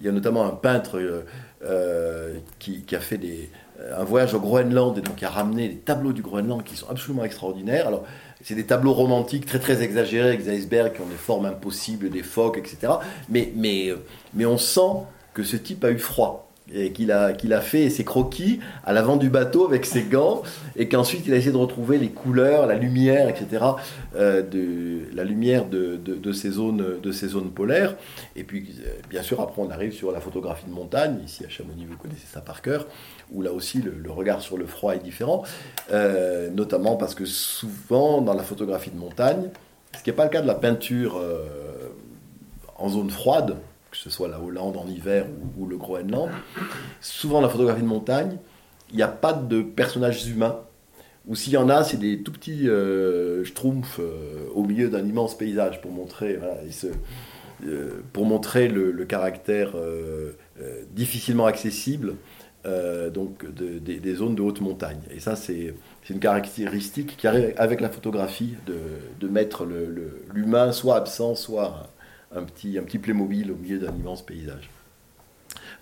Il y a notamment un peintre euh, euh, qui, a fait un voyage au Groenland et donc qui a ramené des tableaux du Groenland qui sont absolument extraordinaires. Alors, c'est des tableaux romantiques très très exagérés avec des icebergs qui ont des formes impossibles, des phoques, etc. Mais on sent que ce type a eu froid et qu'il a, qu'il a fait ses croquis à l'avant du bateau avec ses gants, et qu'ensuite il a essayé de retrouver les couleurs, la lumière, etc., euh, de, la lumière de, de, ces zones, de ces zones polaires. Et puis, euh, bien sûr, après on arrive sur la photographie de montagne, ici à Chamonix, vous connaissez ça par cœur, où là aussi le, regard sur le froid est différent, euh, notamment parce que souvent dans la photographie de montagne, ce qui n'est pas le cas de la peinture en zone froide, que ce soit la Hollande en hiver ou, le Groenland, souvent la photographie de montagne, il n'y a pas de personnages humains. Ou s'il y en a, c'est des tout petits euh, schtroumpfs euh, au milieu d'un immense paysage pour montrer, euh, pour montrer le, caractère euh, difficilement accessible donc des zones de haute montagne. Et ça, c'est une caractéristique qui arrive avec la photographie de, de mettre l'humain soit absent, soit un petit, un petit Playmobil au milieu d'un immense paysage.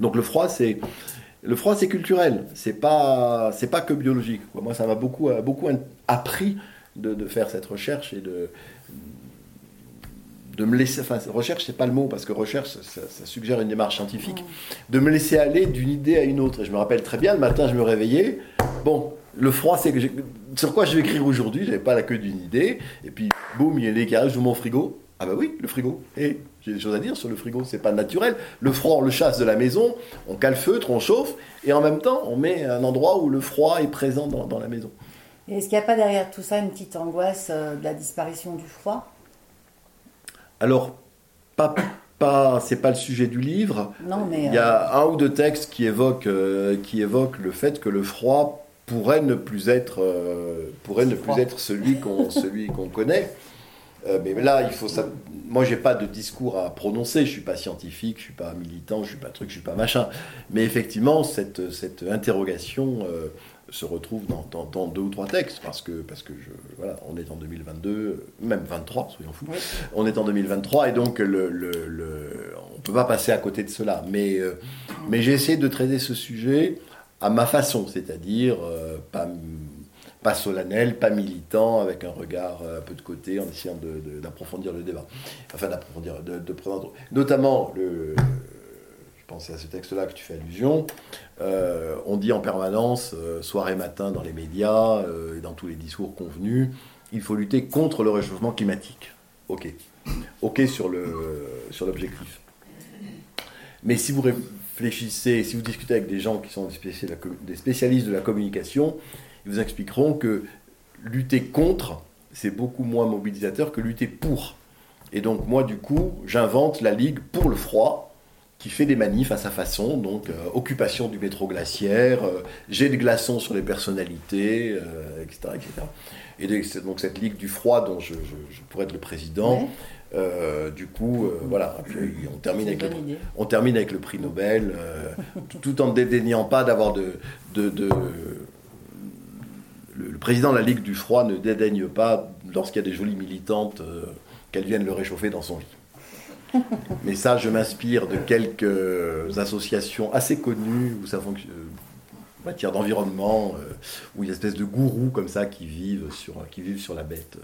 Donc le froid, c'est le froid, c'est culturel. C'est pas, c'est pas que biologique. Moi, ça m'a beaucoup, beaucoup appris de, de, faire cette recherche et de, de me laisser. Enfin, recherche, c'est pas le mot parce que recherche, ça, suggère une démarche scientifique. De me laisser aller d'une idée à une autre. Et je me rappelle très bien, le matin, je me réveillais. Bon, le froid, c'est que sur quoi je vais écrire aujourd'hui. J'avais pas la queue d'une idée. Et puis, boum, il y a les qui mon frigo. Ah bah oui, le frigo. Et j'ai des choses à dire sur le frigo, c'est pas naturel. Le froid, on le chasse de la maison, on calfeutre, on chauffe, et en même temps, on met un endroit où le froid est présent dans, la maison. Est-ce qu'il n'y a pas derrière tout ça une petite angoisse euh, de la disparition du froid? Alors, pas, pas, c'est pas le sujet du livre. Non, mais il y a euh, un ou deux textes qui évoquent, euh, qui évoquent le fait que le froid pourrait ne plus être, pourrait ne plus être celui qu'on, celui qu'on connaît. [LAUGHS] Euh, mais là, il faut ça. Moi, j'ai pas de discours à prononcer. Je suis pas scientifique, je suis pas militant, je suis pas truc, je suis pas machin. Mais effectivement, cette, cette interrogation euh, se retrouve dans, dans, deux ou trois textes parce que parce que je, voilà, on est en 2022, même 23, soyons fous. On est en 2023 et donc le, le, le, on peut pas passer à côté de cela. Mais euh, mais j'ai essayé de traiter ce sujet à ma façon, c'est-à-dire pas pas solennel, pas militant, avec un regard euh, un peu de côté, en essayant d'approfondir le débat. Enfin, d'approfondir, de, de, prendre. Notamment, le, je pensais à ce texte-là que tu fais allusion. Euh, on dit en permanence, euh, soir et matin, dans les médias dans tous les discours convenus, il faut lutter contre le réchauffement climatique. Ok. Ok sur l'objectif. Mais si vous réfléchissez, si vous discutez avec des gens qui sont des spécialistes de la communication, vous expliqueront que lutter contre, c'est beaucoup moins mobilisateur que lutter pour. Et donc moi, du coup, j'invente la Ligue pour le froid, qui fait des manifs à sa façon, donc euh, occupation du métro glaciaire, euh, jet de glaçons sur les personnalités, etc., euh, etc. Et donc cette Ligue du froid dont je, pourrais être le président, du coup, voilà, on termine, avec le, on termine avec le prix Nobel, tout, en ne dédaignant pas d'avoir de, de, de le, le président de la Ligue du Froid ne dédaigne pas, lorsqu'il y a des jolies militantes, qu'elles viennent le réchauffer dans son lit. [LAUGHS] Mais ça, je m'inspire de quelques associations assez connues où ça fonctionne en matière d'environnement, où il y a une espèce de gourous comme ça qui vivent sur, qui vivent sur la bête.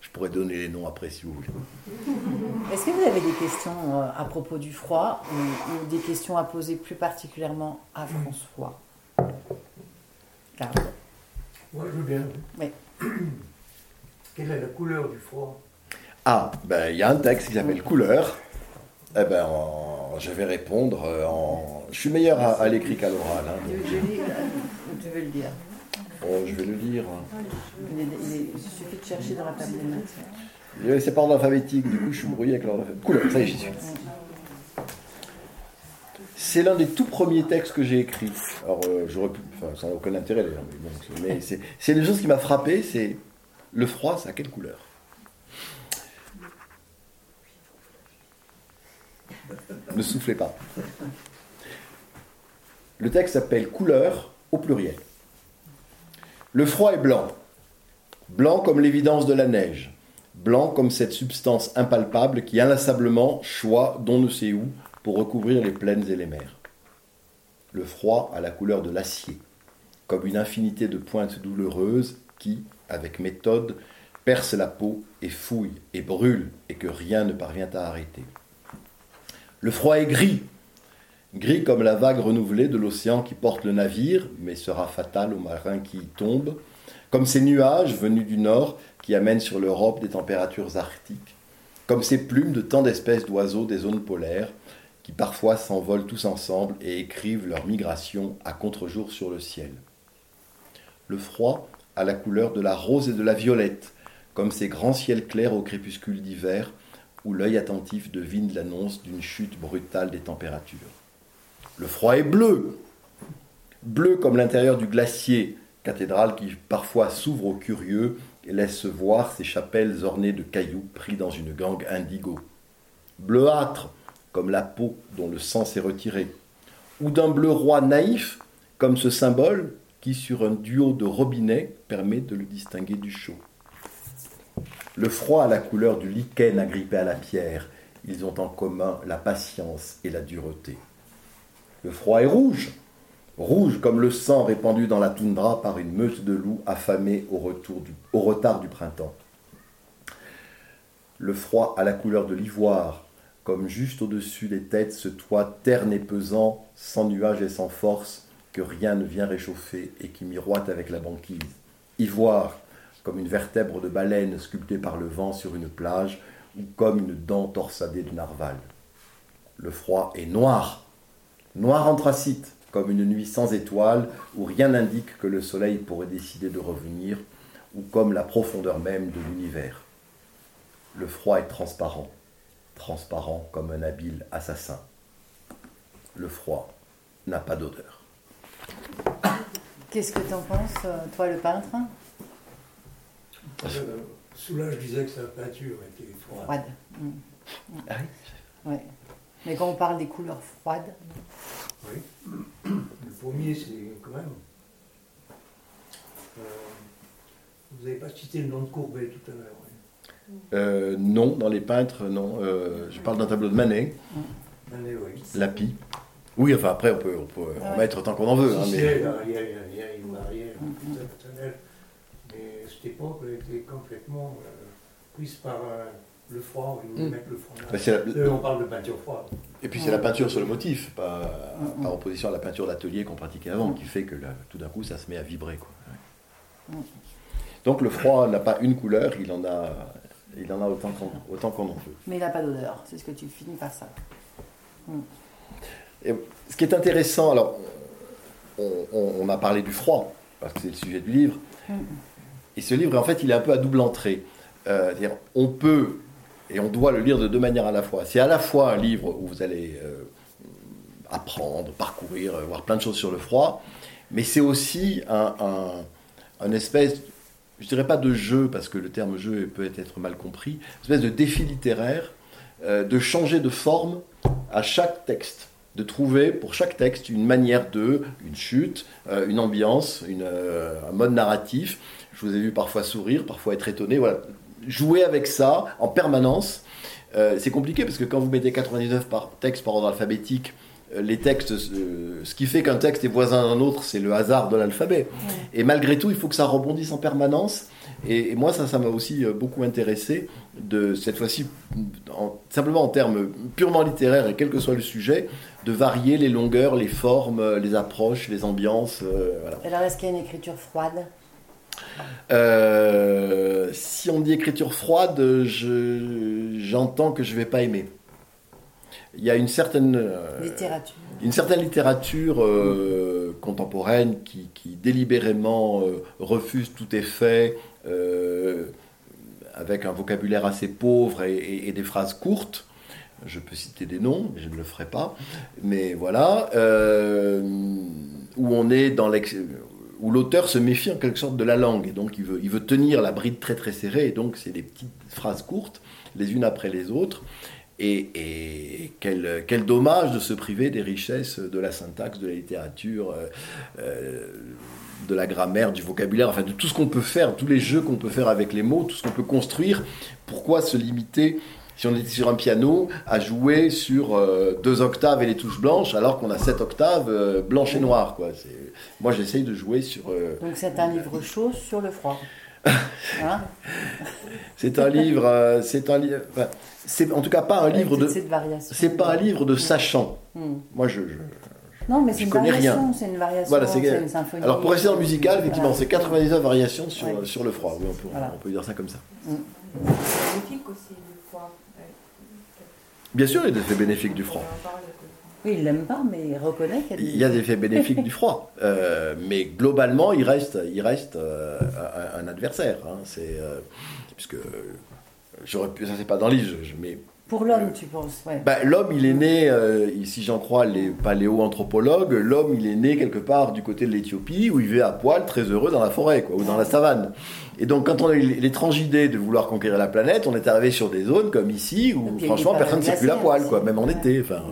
Je pourrais donner les noms après si vous voulez. [LAUGHS] Est-ce que vous avez des questions à propos du froid ou, des questions à poser plus particulièrement à François? Moi, je veux bien. Oui. [CLEARS THROAT] Quelle est la couleur du froid? Ah, ben il y a un texte qui s'appelle Couleur. Eh ben, je vais répondre euh, en. Je suis meilleur à, l'écrit qu'à l'oral. Hein, je, je, vais le dire? Oh, je vais le lire. Il, suffit de chercher dans la table des maths. C'est pas ordre alphabétique, du coup je suis brouillé avec l'ordre Couleur, ça y est, j'y suis. C'est l'un des tout premiers textes que j'ai écrits. Alors, euh, j'aurais pu. Enfin, ça n'a aucun intérêt d'ailleurs. Mais, c'est une chose qui m'a frappé c'est le froid, ça a quelle couleur? Ne soufflez pas. Le texte s'appelle Couleur au pluriel. Le froid est blanc. Blanc comme l'évidence de la neige. Blanc comme cette substance impalpable qui inlassablement choix d'on ne sait où pour recouvrir les plaines et les mers. Le froid a la couleur de l'acier, comme une infinité de pointes douloureuses qui, avec méthode, percent la peau et fouillent et brûlent et que rien ne parvient à arrêter. Le froid est gris, gris comme la vague renouvelée de l'océan qui porte le navire, mais sera fatal aux marins qui y tombent, comme ces nuages venus du nord qui amènent sur l'Europe des températures arctiques, comme ces plumes de tant d'espèces d'oiseaux des zones polaires, qui parfois s'envolent tous ensemble et écrivent leur migration à contre-jour sur le ciel. Le froid a la couleur de la rose et de la violette, comme ces grands ciels clairs au crépuscule d'hiver, où l'œil attentif devine l'annonce d'une chute brutale des températures. Le froid est bleu, bleu comme l'intérieur du glacier, cathédrale qui parfois s'ouvre aux curieux et laisse voir ses chapelles ornées de cailloux pris dans une gangue indigo. Bleuâtre, comme la peau dont le sang s'est retiré, ou d'un bleu roi naïf, comme ce symbole qui, sur un duo de robinets, permet de le distinguer du chaud. Le froid a la couleur du lichen agrippé à la pierre. Ils ont en commun la patience et la dureté. Le froid est rouge, rouge comme le sang répandu dans la toundra par une meute de loups affamés au, retard du printemps. Le froid a la couleur de l'ivoire, comme juste au-dessus des têtes ce toit terne et pesant, sans nuages et sans force, que rien ne vient réchauffer et qui miroite avec la banquise. Ivoire, comme une vertèbre de baleine sculptée par le vent sur une plage, ou comme une dent torsadée de narval. Le froid est noir, noir anthracite, comme une nuit sans étoiles, où rien n'indique que le soleil pourrait décider de revenir, ou comme la profondeur même de l'univers. Le froid est transparent, transparent comme un habile assassin. Le froid n'a pas d'odeur. Qu'est-ce que tu en penses, euh, toi le peintre? Euh, Soulage disait que sa peinture était froide. Froide. Mm. Ah oui? Mais quand on parle des couleurs froides. Oui. Le premier, c'est quand même. Euh, vous n'avez pas cité le nom de Courbet tout à l'heure. Euh, non, dans les peintres, non. Euh, je parle d'un tableau de Manet. Manet, oui. Lapi. Oui, enfin après, on peut, on peut en mettre tant qu'on en veut. Hein, mais... Il y a, une barrière personnelle. Mais cette époque, elle était complètement euh, prise par le froid. On, mm. le froid bah, on parle de peinture froide. Et puis c'est la peinture sur le motif, pas, mm, mm. par opposition à la peinture d'atelier qu'on pratiquait avant, qui fait que tout d'un coup, ça se met à vibrer. Quoi. Donc le froid n'a pas une couleur, il en a, il en a autant qu'on autant en veut. Mais il n'a pas d'odeur, c'est ce que tu finis par ça. Hmm. Et ce qui est intéressant, alors, on, a parlé du froid, parce que c'est le sujet du livre. Hmm. Et ce livre, en fait, il est un peu à double entrée. Euh, dire on peut et on doit le lire de deux manières à la fois. C'est à la fois un livre où vous allez euh, apprendre, parcourir, euh, voir plein de choses sur le froid, mais c'est aussi un, un, un espèce je dirais pas de jeu, parce que le terme jeu peut être mal compris, une espèce de défi littéraire, euh, de changer de forme à chaque texte. de trouver pour chaque texte une manière de, une chute, une ambiance, une, un mode narratif. Je vous ai vu parfois sourire, parfois être étonné. Voilà. Jouer avec ça en permanence. c'est compliqué parce que quand vous mettez 99 par texte par ordre alphabétique, euh, les textes, euh, ce qui fait qu'un texte est voisin d'un autre, c'est le hasard de l'alphabet. Et malgré tout, il faut que ça rebondisse en permanence. Et, moi, ça, ça m'a aussi euh, beaucoup intéressé, de cette fois-ci, simplement en termes purement littéraires, et quel que soit le sujet, de varier les longueurs, les formes, les approches, les ambiances. Alors, est-ce qu'il y a une écriture froide? Si on dit écriture froide, j'entends que je ne vais pas aimer il y a une certaine euh, littérature, une certaine littérature euh, contemporaine qui, délibérément euh, refuse tout effet avec un vocabulaire assez pauvre et, des phrases courtes. Je peux citer des noms, mais je ne le ferai pas. Mais voilà, où on est dans où l'auteur se méfie en quelque sorte de la langue et donc il veut, il veut tenir la bride très très serrée et donc c'est des petites phrases courtes les unes après les autres et, quel, quel, dommage de se priver des richesses de la syntaxe, de la littérature, euh, euh, de la grammaire, du vocabulaire, enfin de tout ce qu'on peut faire, tous les jeux qu'on peut faire avec les mots, tout ce qu'on peut construire. Pourquoi se limiter, si on était sur un piano, à jouer sur euh, deux octaves et les touches blanches, alors qu'on a sept octaves blanches et noires quoi? Moi, j'essaye de jouer sur. Donc c'est un livre chaud sur le froid. Hein c'est un livre, c'est un livre c'est en tout cas pas un livre de. C'est pas un livre de sachant. Hmm. Moi, je, non, mais c'est une variation, c'est une variation, voilà, c'est une symphonie. Alors pour rester dans le musical, effectivement, c'est 99 variations sur, sur le froid. Oui, on, peut, on peut dire ça comme ça. Mm. bénéfique aussi du froid. Bien sûr, il y a des effets bénéfiques du froid. Oui, il l'aime pas, mais il reconnaît qu'il y a des... Il y a des effets bénéfiques du froid. [LAUGHS] Euh, mais globalement, il reste, il reste euh, un, adversaire. Hein. c'est, euh, puisque J'aurais pu, ça c'est pas dans le livre, mais pour l'homme, tu penses ouais. bah, L'homme, il est né, euh, si j'en crois les paléo-anthropologues, l'homme, il est né quelque part du côté de l'Éthiopie, où il vivait à poil, très heureux dans la forêt, quoi, ou dans la savane. Et donc, quand on a eu l'étrange idée de vouloir conquérir la planète, on est arrivé sur des zones comme ici, où franchement, personne ne circule à poil, quoi, même en été. Enfin,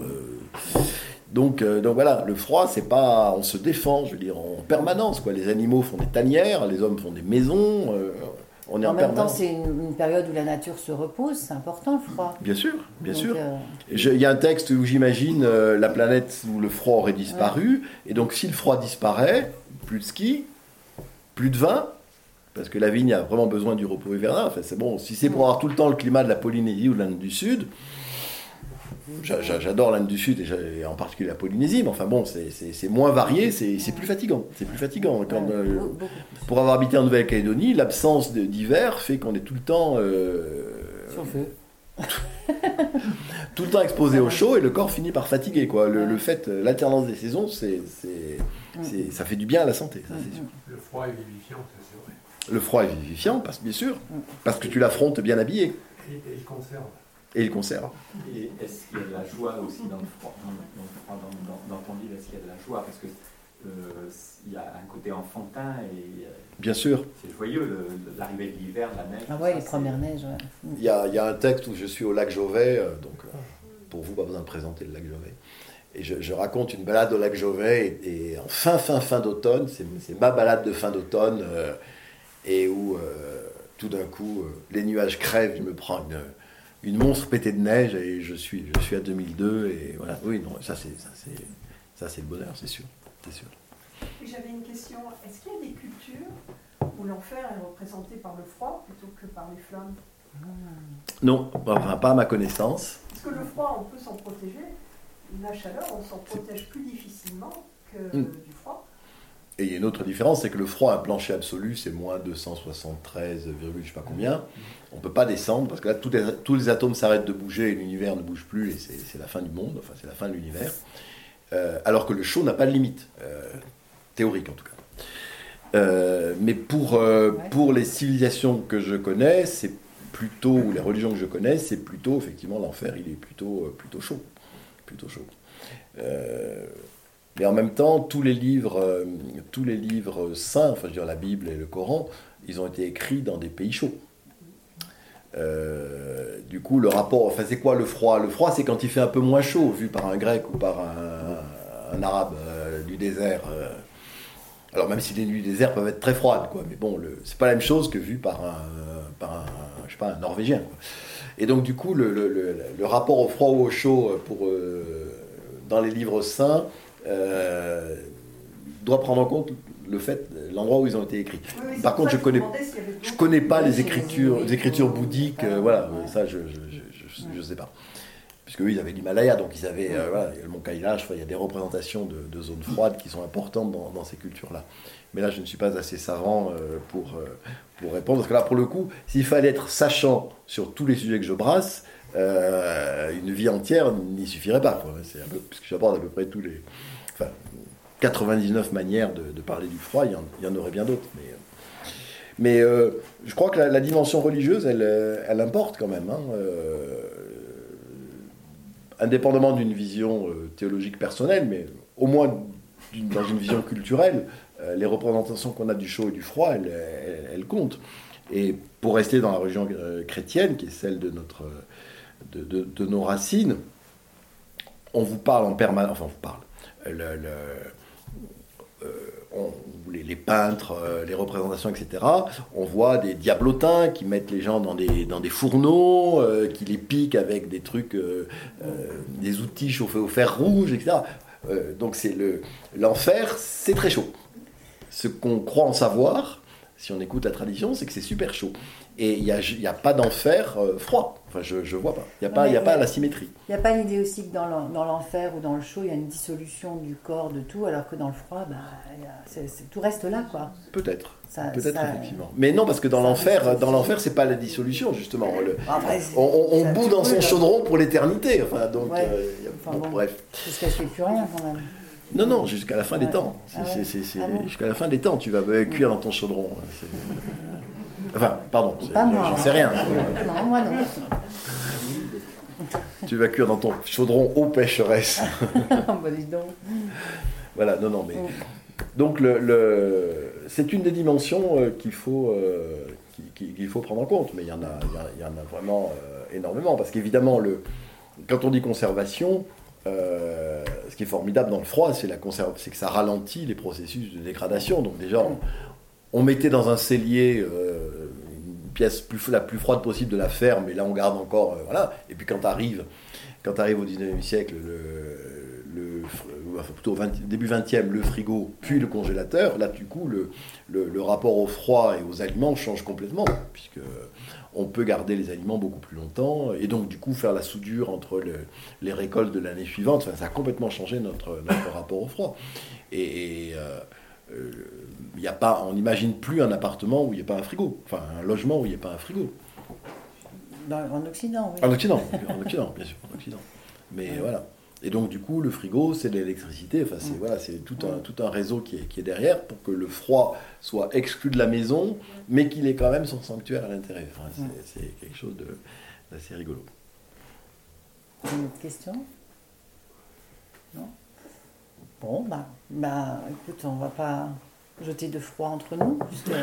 donc, euh, donc voilà, le froid, c'est pas, on se défend, je veux dire, en permanence, quoi. Les animaux font des tanières, les hommes font des maisons en, même temps, c'est une, période où la nature se repose, c'est important le froid. Bien sûr, bien sûr. Euh, il y a un texte où j'imagine euh, la planète où le froid aurait disparu, et donc si le froid disparaît, plus de ski, plus de vin, parce que la vigne a vraiment besoin du repos hivernal. Enfin, c'est bon, si c'est pour avoir tout le temps le climat de la Polynésie ou de l'Inde du Sud, J'adore l'Inde du Sud et, en particulier la Polynésie, mais enfin bon, c'est moins varié, c'est plus fatigant. C'est plus fatigant. Euh, pour avoir habité en Nouvelle-Calédonie, l'absence d'hiver fait qu'on est tout le temps. Euh, [LAUGHS] tout le temps exposé au chaud et le corps finit par fatiguer. Quoi. Le, fait, l'alternance des saisons, c'est ça fait du bien à la santé. Le froid est vivifiant, c'est vrai. Le froid est vivifiant, parce, bien sûr, parce que tu l'affrontes bien habillé. Et il conserve et il conserve. Et est-ce qu'il y a de la joie aussi dans le froid, dans, ton livre Est-ce qu'il y a de la joie? Parce que euh, il y a un côté enfantin et euh, bien sûr. C'est joyeux l'arrivée de l'hiver, la neige. Ah ouais, les premières neiges. Il y, a, il y, a, un texte où je suis au lac Jovet, euh, donc pour vous pas besoin de présenter le lac Jovet. Et je, raconte une balade au lac Jovet et, en fin fin fin d'automne, c'est ma balade de fin d'automne et où tout d'un coup les nuages crèvent, je me prends une une monstre pétée de neige et je suis, je suis à 2002 et voilà. Oui, non, ça c'est ça c'est ça c'est le bonheur, c'est sûr, c'est sûr. J'avais une question. Est-ce qu'il y a des cultures où l'enfer est représenté par le froid plutôt que par les flammes? Non, enfin, pas à ma connaissance. Parce que le froid, on peut s'en protéger. La chaleur, on s'en protège plus difficilement que hmm. du froid. Et il y a une autre différence, c'est que le froid, un plancher absolu, c'est moins 273, je sais pas combien. On ne peut pas descendre parce que là, tous les, tous les atomes s'arrêtent de bouger et l'univers ne bouge plus et c'est la fin du monde, enfin c'est la fin de l'univers. Euh, alors que le chaud n'a pas de limite, euh, théorique en tout cas. Euh, mais pour, pour les civilisations que je connais, c'est plutôt, ou les religions que je connais, c'est plutôt, effectivement, l'enfer, il est plutôt, plutôt chaud. Plutôt chaud. Mais en même temps, tous les livres, euh, tous les livres saints, enfin je veux dire la Bible et le Coran, ils ont été écrits dans des pays chauds. Euh, du coup, le rapport, enfin, c'est quoi le froid? Le froid, c'est quand il fait un peu moins chaud, vu par un grec ou par un, arabe du désert. alors, même si les nuits du désert peuvent être très froides, quoi, mais bon, c'est pas la même chose que vu par un, je sais pas, un norvégien. Et donc, du coup, le, le, le, rapport au froid ou au chaud pour, dans les livres saints doit prendre en compte le fait, l'endroit où ils ont été écrits. Par contre, je connais, je connais pas les écritures, les écritures bouddhiques. Euh, voilà, ça, je, je, sais pas. Puisque eux, ils avaient l'Himalaya, donc ils avaient, euh, voilà, le mont Kailash. Il y a des représentations de, zones froides qui sont importantes dans, ces cultures-là. Mais là, je ne suis pas assez savant euh, pour pour répondre, parce que là, pour le coup, s'il fallait être sachant sur tous les sujets que je brasse, une vie entière n'y suffirait pas. Quoi. puisque j'aborde à peu près tous les, 99 manières de, parler du froid, il y en, aurait bien d'autres. Mais, euh, euh, je crois que la, dimension religieuse, elle, euh, elle, importe quand même. Hein, indépendamment d'une vision théologique personnelle, mais au moins dans une vision culturelle, les représentations qu'on a du chaud et du froid, elles, comptent. Et pour rester dans la religion chrétienne, qui est celle de, de, nos racines, on vous parle en permanence, enfin on vous parle, euh, les, peintres, euh, les représentations, etc., on voit des diablotins qui mettent les gens dans des, dans des fourneaux, euh, qui les piquent avec des trucs, des outils chauffés au fer rouge, etc. donc c'est le l'enfer, c'est très chaud. Ce qu'on croit en savoir, si on écoute la tradition, c'est que c'est super chaud. Et il n'y a, y a, pas d'enfer froid. Enfin, je ne vois pas. Il n'y a, pas, y a, pas la symétrie. Il n'y a pas l'idée aussi que dans l'enfer ou dans le chaud, il y a une dissolution du corps, de tout, alors que dans le froid, bah, tout reste là. quoi. Peut-être. Peut-être, effectivement. Mais non, parce que dans l'enfer, dans l'enfer, c'est pas la dissolution, justement. Ah, on, on, bout dans son chaudron pour l'éternité. Enfin, donc, euh, bref. Jusqu'à ce qu'il n'y ait plus rien, quand même. Non, non, jusqu'à la fin des temps. Ah jusqu'à la fin des temps, tu vas cuire dans ton chaudron. [LAUGHS] Enfin, pardon, j'en sais rien. Non, moi non. Tu vas cuire dans ton chaudron eau pécheresse. [LAUGHS] bah, donc. Voilà, non, non, mais. Donc, le, c'est une des dimensions euh, qu'il faut, euh, qu'il faut prendre en compte, mais il y en a, il y en a vraiment euh, énormément, parce qu'évidemment, le, quand on dit conservation, ce qui est formidable dans le froid, c'est la c'est que ça ralentit les processus de dégradation. Donc déjà, on mettait dans un cellier pièce la plus froide possible de la ferme, et là on garde encore, euh, voilà. Et puis quand arrive, quand arrive au 19e siècle, le, plutôt début 20e, le frigo, puis le congélateur, là du coup le, le, rapport au froid et aux aliments change complètement, puisque on peut garder les aliments beaucoup plus longtemps, et donc du coup faire la soudure entre les récoltes de l'année suivante, ça a complètement changé notre, notre rapport au froid. Et, euh, il a pas, on n'imagine plus un appartement où il n'y a pas un frigo, enfin un logement où il n'y a pas un frigo. en Occident, oui. En Occident, en Occident, bien sûr, en Occident. Mais voilà. Et donc du coup, le frigo, c'est de l'électricité. Enfin, c'est voilà, c'est tout un tout un réseau qui est, qui est derrière pour que le froid soit exclu de la maison, mais qu'il ait quand même son sanctuaire à l'intérieur. c'est quelque chose d'assez rigolo. Une autre question? Non? Bon, bah, bah, écoute, on va pas jeter de froid entre nous. [LAUGHS]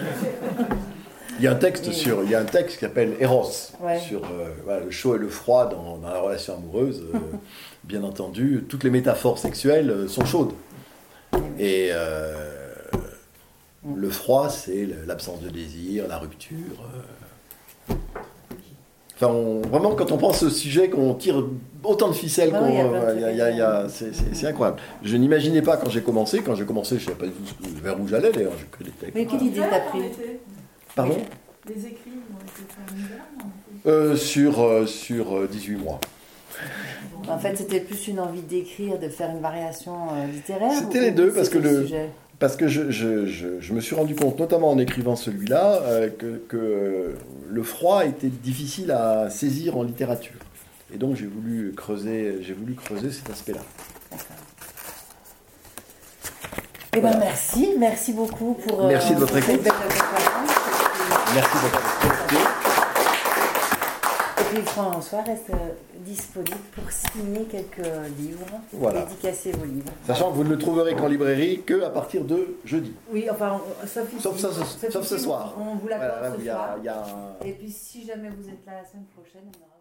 Il y a un texte sur, il y a un texte qui s'appelle Eros sur euh, le chaud et le froid dans, la relation amoureuse. Euh, [LAUGHS] bien entendu, toutes les métaphores sexuelles euh, sont chaudes. Et le froid, c'est l'absence de désir, la rupture. Enfin, vraiment, quand on pense au sujet, qu'on tire autant de ficelles, qu'on, c'est, incroyable. Je n'imaginais pas quand j'ai commencé, quand j'ai commencé, je ne savais pas vers où j'allais d'ailleurs. Mais quelle idée t'as pris Pardon? Les écrits ont été euh, Sur, euh, sur 18 euh, mois. En fait, c'était plus une envie d'écrire, de faire une variation euh, littéraire C'était les deux, parce que le, parce que je, je, je, me suis rendu compte, notamment en écrivant celui-là, que, que le froid était difficile à saisir en littérature. Et donc j'ai voulu creuser, j'ai voulu creuser cet aspect-là. Eh ben merci, merci beaucoup pour. Merci de votre écoute. Merci de votre écoute. Et François reste euh, disponible pour signer quelques livres, voilà. dédicacer vos livres. Sachant que vous ne le trouverez qu'en librairie que à partir de jeudi. Oui, enfin, sauf, sauf, sauf, ce soir. On vous l'accorde ce soir. Et puis si jamais vous êtes là la semaine prochaine, on aura